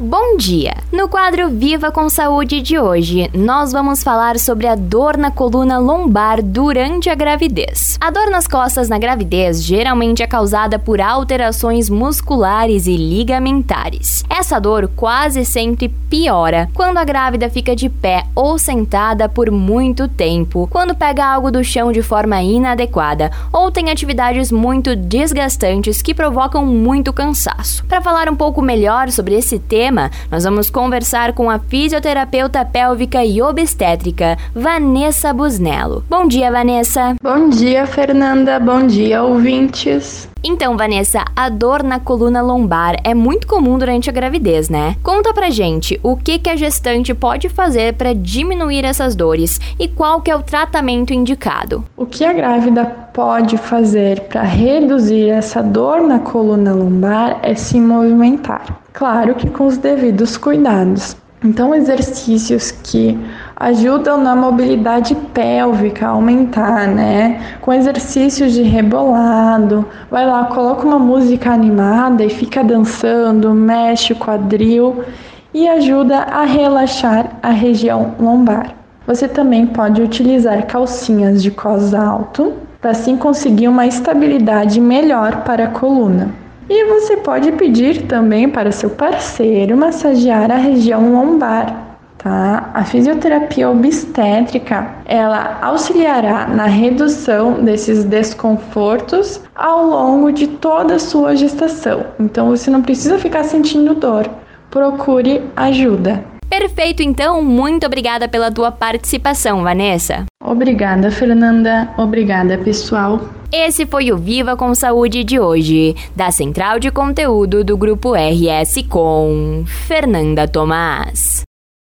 Bom dia! No quadro Viva com Saúde de hoje, nós vamos falar sobre a dor na coluna lombar durante a gravidez. A dor nas costas na gravidez geralmente é causada por alterações musculares e ligamentares. Essa dor quase sempre piora quando a grávida fica de pé ou sentada por muito tempo, quando pega algo do chão de forma inadequada ou tem atividades muito desgastantes que provocam muito cansaço. Para falar um pouco melhor sobre esse tema, tema, nós vamos conversar com a fisioterapeuta pélvica e obstétrica, Vanessa Busnello. Bom dia, Vanessa. Bom dia, Fernanda. Bom dia, ouvintes. Então, Vanessa, a dor na coluna lombar é muito comum durante a gravidez, né? Conta pra gente o que, que a gestante pode fazer para diminuir essas dores e qual que é o tratamento indicado. O que a grávida pode fazer para reduzir essa dor na coluna lombar é se movimentar. Claro que com os devidos cuidados. Então, exercícios que ajudam na mobilidade pélvica a aumentar, né? Com exercícios de rebolado, vai lá, coloca uma música animada e fica dançando, mexe o quadril e ajuda a relaxar a região lombar. Você também pode utilizar calcinhas de cos alto para assim conseguir uma estabilidade melhor para a coluna. E você pode pedir também para seu parceiro massagear a região lombar, tá? A fisioterapia obstétrica, ela auxiliará na redução desses desconfortos ao longo de toda a sua gestação. Então você não precisa ficar sentindo dor. Procure ajuda. Perfeito, então. Muito obrigada pela tua participação, Vanessa. Obrigada, Fernanda. Obrigada, pessoal. Esse foi o Viva com Saúde de hoje, da Central de Conteúdo do Grupo RS com Fernanda Tomás.